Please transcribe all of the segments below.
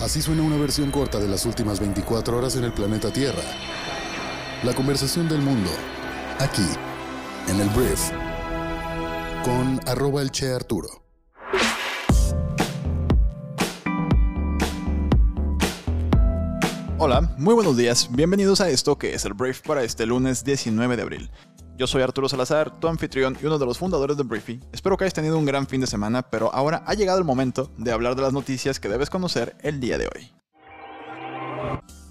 Así suena una versión corta de las últimas 24 horas en el planeta Tierra. La conversación del mundo, aquí, en el Brief, con arroba el Che Arturo. Hola, muy buenos días, bienvenidos a esto que es el Brief para este lunes 19 de abril. Yo soy Arturo Salazar, tu anfitrión y uno de los fundadores de Briefy. Espero que hayas tenido un gran fin de semana, pero ahora ha llegado el momento de hablar de las noticias que debes conocer el día de hoy.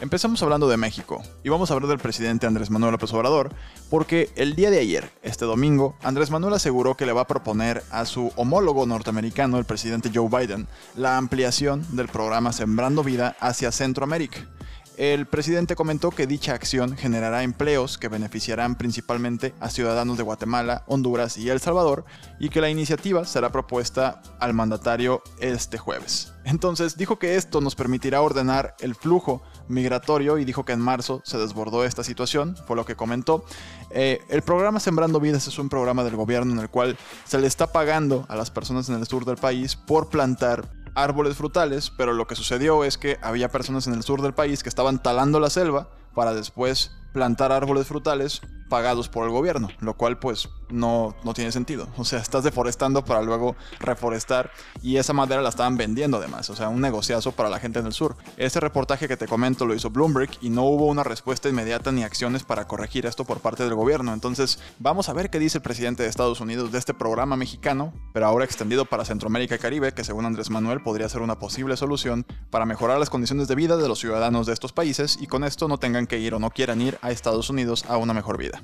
Empezamos hablando de México y vamos a hablar del presidente Andrés Manuel López Obrador, porque el día de ayer, este domingo, Andrés Manuel aseguró que le va a proponer a su homólogo norteamericano, el presidente Joe Biden, la ampliación del programa Sembrando Vida hacia Centroamérica. El presidente comentó que dicha acción generará empleos que beneficiarán principalmente a ciudadanos de Guatemala, Honduras y El Salvador y que la iniciativa será propuesta al mandatario este jueves. Entonces dijo que esto nos permitirá ordenar el flujo migratorio y dijo que en marzo se desbordó esta situación, fue lo que comentó. Eh, el programa Sembrando Vidas es un programa del gobierno en el cual se le está pagando a las personas en el sur del país por plantar árboles frutales, pero lo que sucedió es que había personas en el sur del país que estaban talando la selva para después plantar árboles frutales pagados por el gobierno, lo cual pues no, no tiene sentido. O sea, estás deforestando para luego reforestar y esa madera la estaban vendiendo además, o sea, un negociazo para la gente en el sur. Este reportaje que te comento lo hizo Bloomberg y no hubo una respuesta inmediata ni acciones para corregir esto por parte del gobierno. Entonces, vamos a ver qué dice el presidente de Estados Unidos de este programa mexicano, pero ahora extendido para Centroamérica y Caribe, que según Andrés Manuel podría ser una posible solución para mejorar las condiciones de vida de los ciudadanos de estos países y con esto no tengan que ir o no quieran ir a Estados Unidos a una mejor vida.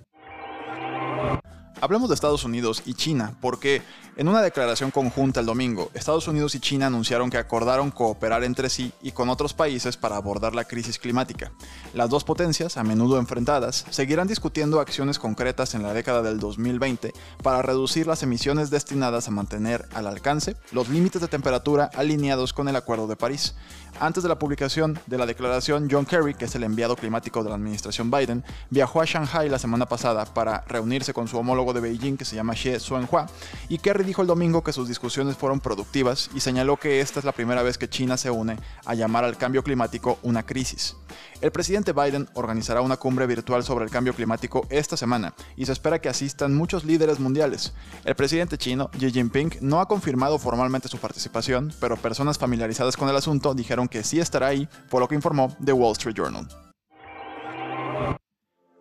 Hablemos de Estados Unidos y China, porque en una declaración conjunta el domingo, Estados Unidos y China anunciaron que acordaron cooperar entre sí y con otros países para abordar la crisis climática. Las dos potencias, a menudo enfrentadas, seguirán discutiendo acciones concretas en la década del 2020 para reducir las emisiones destinadas a mantener al alcance los límites de temperatura alineados con el Acuerdo de París. Antes de la publicación de la declaración, John Kerry, que es el enviado climático de la administración Biden, viajó a Shanghai la semana pasada para reunirse con su homólogo de Beijing, que se llama Xie Zhuanghua, y Kerry dijo el domingo que sus discusiones fueron productivas y señaló que esta es la primera vez que China se une a llamar al cambio climático una crisis. El presidente Biden organizará una cumbre virtual sobre el cambio climático esta semana y se espera que asistan muchos líderes mundiales. El presidente chino, Xi Jinping, no ha confirmado formalmente su participación, pero personas familiarizadas con el asunto dijeron que sí estará ahí, por lo que informó The Wall Street Journal.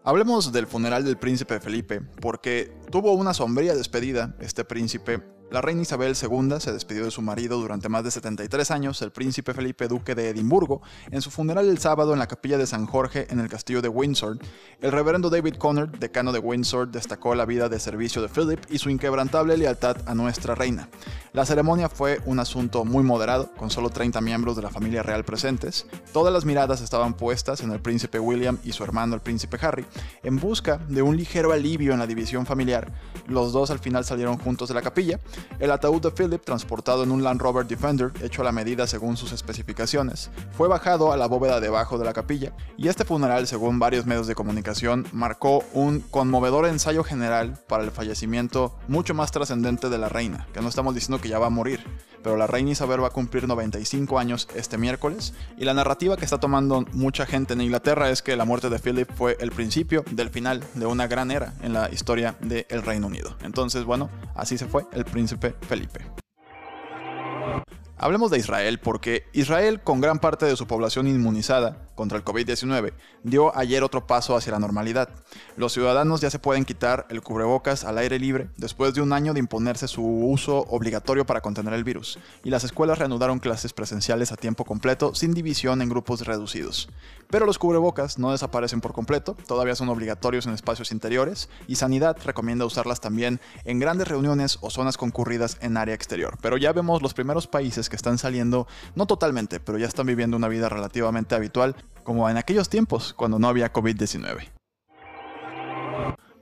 Hablemos del funeral del príncipe Felipe, porque tuvo una sombría despedida este príncipe la reina Isabel II se despidió de su marido durante más de 73 años, el príncipe Felipe Duque de Edimburgo, en su funeral el sábado en la capilla de San Jorge en el castillo de Windsor. El reverendo David Conner, decano de Windsor, destacó la vida de servicio de Philip y su inquebrantable lealtad a nuestra reina. La ceremonia fue un asunto muy moderado, con solo 30 miembros de la familia real presentes. Todas las miradas estaban puestas en el príncipe William y su hermano el príncipe Harry, en busca de un ligero alivio en la división familiar. Los dos al final salieron juntos de la capilla, el ataúd de Philip, transportado en un Land Rover Defender hecho a la medida según sus especificaciones, fue bajado a la bóveda debajo de la capilla, y este funeral, según varios medios de comunicación, marcó un conmovedor ensayo general para el fallecimiento mucho más trascendente de la reina, que no estamos diciendo que ya va a morir, pero la reina Isabel va a cumplir 95 años este miércoles, y la narrativa que está tomando mucha gente en Inglaterra es que la muerte de Philip fue el principio del final de una gran era en la historia del Reino Unido. Entonces, bueno, así se fue el príncipe Felipe. Hablemos de Israel porque Israel, con gran parte de su población inmunizada, contra el COVID-19 dio ayer otro paso hacia la normalidad. Los ciudadanos ya se pueden quitar el cubrebocas al aire libre después de un año de imponerse su uso obligatorio para contener el virus, y las escuelas reanudaron clases presenciales a tiempo completo sin división en grupos reducidos. Pero los cubrebocas no desaparecen por completo, todavía son obligatorios en espacios interiores, y Sanidad recomienda usarlas también en grandes reuniones o zonas concurridas en área exterior. Pero ya vemos los primeros países que están saliendo, no totalmente, pero ya están viviendo una vida relativamente habitual como en aquellos tiempos cuando no había COVID-19.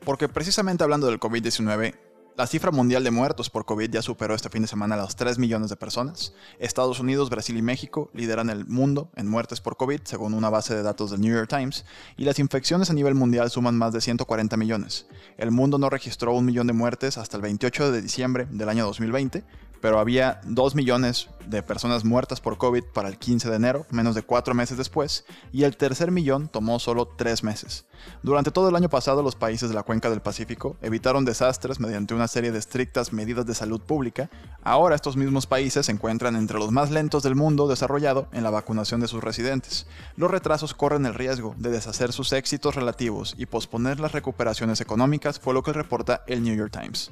Porque precisamente hablando del COVID-19, la cifra mundial de muertos por COVID ya superó este fin de semana a los 3 millones de personas. Estados Unidos, Brasil y México lideran el mundo en muertes por COVID, según una base de datos del New York Times, y las infecciones a nivel mundial suman más de 140 millones. El mundo no registró un millón de muertes hasta el 28 de diciembre del año 2020, pero había 2 millones de personas muertas por COVID para el 15 de enero, menos de 4 meses después, y el tercer millón tomó solo 3 meses. Durante todo el año pasado, los países de la cuenca del Pacífico evitaron desastres mediante una serie de estrictas medidas de salud pública. Ahora estos mismos países se encuentran entre los más lentos del mundo desarrollado en la vacunación de sus residentes. Los retrasos corren el riesgo de deshacer sus éxitos relativos y posponer las recuperaciones económicas, fue lo que reporta el New York Times.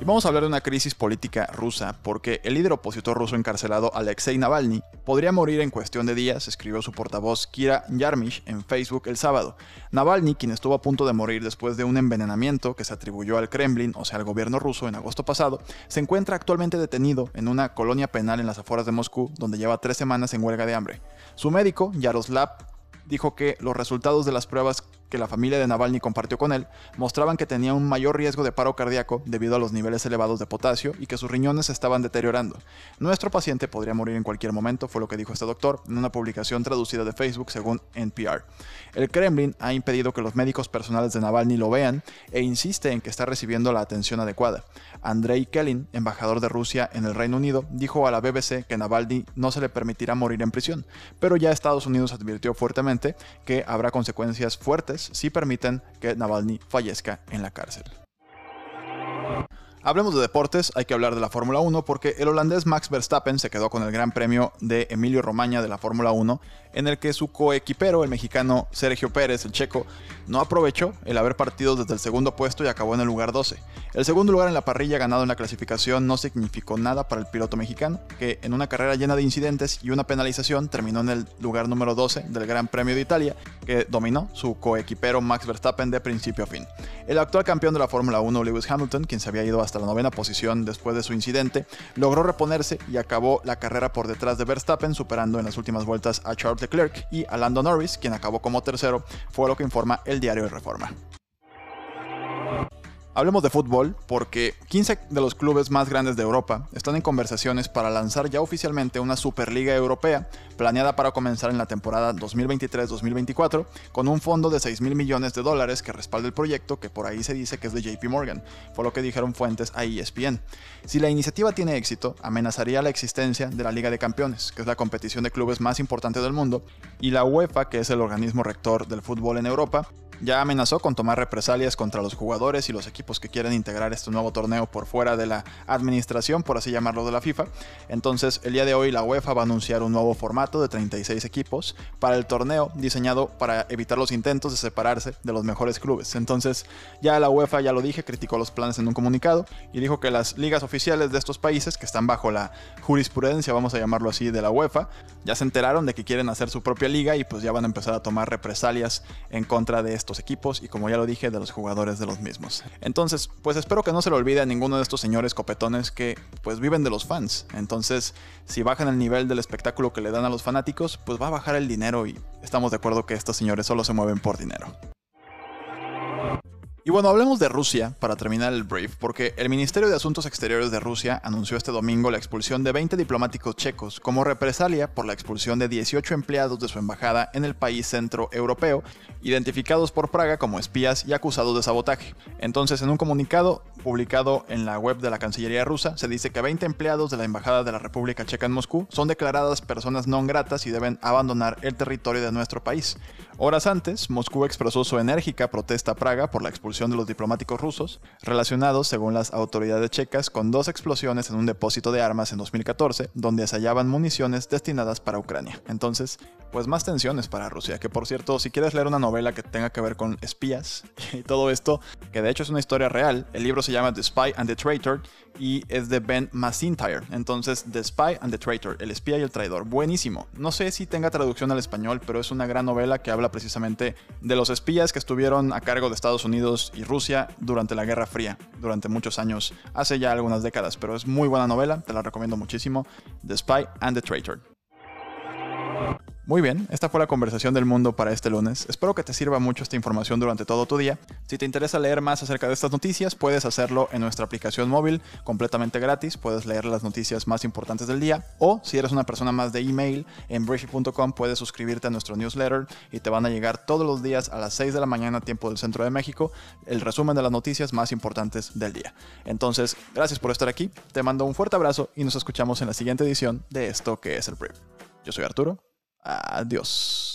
Y vamos a hablar de una crisis política rusa, porque el líder opositor ruso encarcelado Alexei Navalny podría morir en cuestión de días, escribió su portavoz Kira Yarmish en Facebook el sábado. Navalny, quien estuvo a punto de morir después de un envenenamiento que se atribuyó al Kremlin, o sea al gobierno ruso, en agosto pasado, se encuentra actualmente detenido en una colonia penal en las afueras de Moscú, donde lleva tres semanas en huelga de hambre. Su médico, Yaroslav, dijo que los resultados de las pruebas que la familia de Navalny compartió con él mostraban que tenía un mayor riesgo de paro cardíaco debido a los niveles elevados de potasio y que sus riñones estaban deteriorando. Nuestro paciente podría morir en cualquier momento, fue lo que dijo este doctor en una publicación traducida de Facebook según NPR. El Kremlin ha impedido que los médicos personales de Navalny lo vean e insiste en que está recibiendo la atención adecuada. Andrei Kelin, embajador de Rusia en el Reino Unido, dijo a la BBC que Navalny no se le permitirá morir en prisión, pero ya Estados Unidos advirtió fuertemente que habrá consecuencias fuertes si permiten que Navalny fallezca en la cárcel. Hablemos de deportes, hay que hablar de la Fórmula 1 porque el holandés Max Verstappen se quedó con el Gran Premio de Emilio Romaña de la Fórmula 1, en el que su coequipero, el mexicano Sergio Pérez, el checo, no aprovechó el haber partido desde el segundo puesto y acabó en el lugar 12. El segundo lugar en la parrilla ganado en la clasificación no significó nada para el piloto mexicano, que en una carrera llena de incidentes y una penalización terminó en el lugar número 12 del Gran Premio de Italia, que dominó su coequipero Max Verstappen de principio a fin. El actual campeón de la Fórmula 1, Lewis Hamilton, quien se había ido hasta la novena posición después de su incidente, logró reponerse y acabó la carrera por detrás de Verstappen, superando en las últimas vueltas a Charles Leclerc y a Lando Norris, quien acabó como tercero, fue lo que informa el diario de Reforma. Hablemos de fútbol porque 15 de los clubes más grandes de Europa están en conversaciones para lanzar ya oficialmente una Superliga Europea planeada para comenzar en la temporada 2023-2024 con un fondo de 6 mil millones de dólares que respalda el proyecto que por ahí se dice que es de JP Morgan, fue lo que dijeron fuentes a ESPN. Si la iniciativa tiene éxito, amenazaría la existencia de la Liga de Campeones, que es la competición de clubes más importante del mundo, y la UEFA, que es el organismo rector del fútbol en Europa, ya amenazó con tomar represalias contra los jugadores y los equipos que quieren integrar este nuevo torneo por fuera de la administración, por así llamarlo, de la FIFA. Entonces, el día de hoy la UEFA va a anunciar un nuevo formato de 36 equipos para el torneo diseñado para evitar los intentos de separarse de los mejores clubes. Entonces, ya la UEFA, ya lo dije, criticó los planes en un comunicado y dijo que las ligas oficiales de estos países, que están bajo la jurisprudencia, vamos a llamarlo así, de la UEFA, ya se enteraron de que quieren hacer su propia liga y pues ya van a empezar a tomar represalias en contra de estos equipos y como ya lo dije, de los jugadores de los mismos. Entonces, pues espero que no se le olvide a ninguno de estos señores copetones que pues viven de los fans. Entonces, si bajan el nivel del espectáculo que le dan a los fanáticos, pues va a bajar el dinero y estamos de acuerdo que estos señores solo se mueven por dinero. Y bueno, hablemos de Rusia para terminar el brief, porque el Ministerio de Asuntos Exteriores de Rusia anunció este domingo la expulsión de 20 diplomáticos checos como represalia por la expulsión de 18 empleados de su embajada en el país centro europeo, identificados por Praga como espías y acusados de sabotaje. Entonces, en un comunicado publicado en la web de la Cancillería rusa, se dice que 20 empleados de la Embajada de la República Checa en Moscú son declaradas personas no gratas y deben abandonar el territorio de nuestro país. Horas antes, Moscú expresó su enérgica protesta a Praga por la expulsión de los diplomáticos rusos, relacionados, según las autoridades checas, con dos explosiones en un depósito de armas en 2014, donde se hallaban municiones destinadas para Ucrania. Entonces, pues más tensiones para Rusia, que por cierto, si quieres leer una novela que tenga que ver con espías y todo esto, que de hecho es una historia real, el libro se llama The Spy and the Traitor y es de Ben Macintyre. Entonces, The Spy and the Traitor, el espía y el traidor. Buenísimo. No sé si tenga traducción al español, pero es una gran novela que habla precisamente de los espías que estuvieron a cargo de Estados Unidos y Rusia durante la Guerra Fría, durante muchos años, hace ya algunas décadas, pero es muy buena novela, te la recomiendo muchísimo. The Spy and the Traitor. Muy bien, esta fue la conversación del mundo para este lunes. Espero que te sirva mucho esta información durante todo tu día. Si te interesa leer más acerca de estas noticias, puedes hacerlo en nuestra aplicación móvil completamente gratis. Puedes leer las noticias más importantes del día. O si eres una persona más de email, en briefy.com puedes suscribirte a nuestro newsletter y te van a llegar todos los días a las 6 de la mañana tiempo del centro de México el resumen de las noticias más importantes del día. Entonces, gracias por estar aquí. Te mando un fuerte abrazo y nos escuchamos en la siguiente edición de esto que es el brief. Yo soy Arturo Adiós.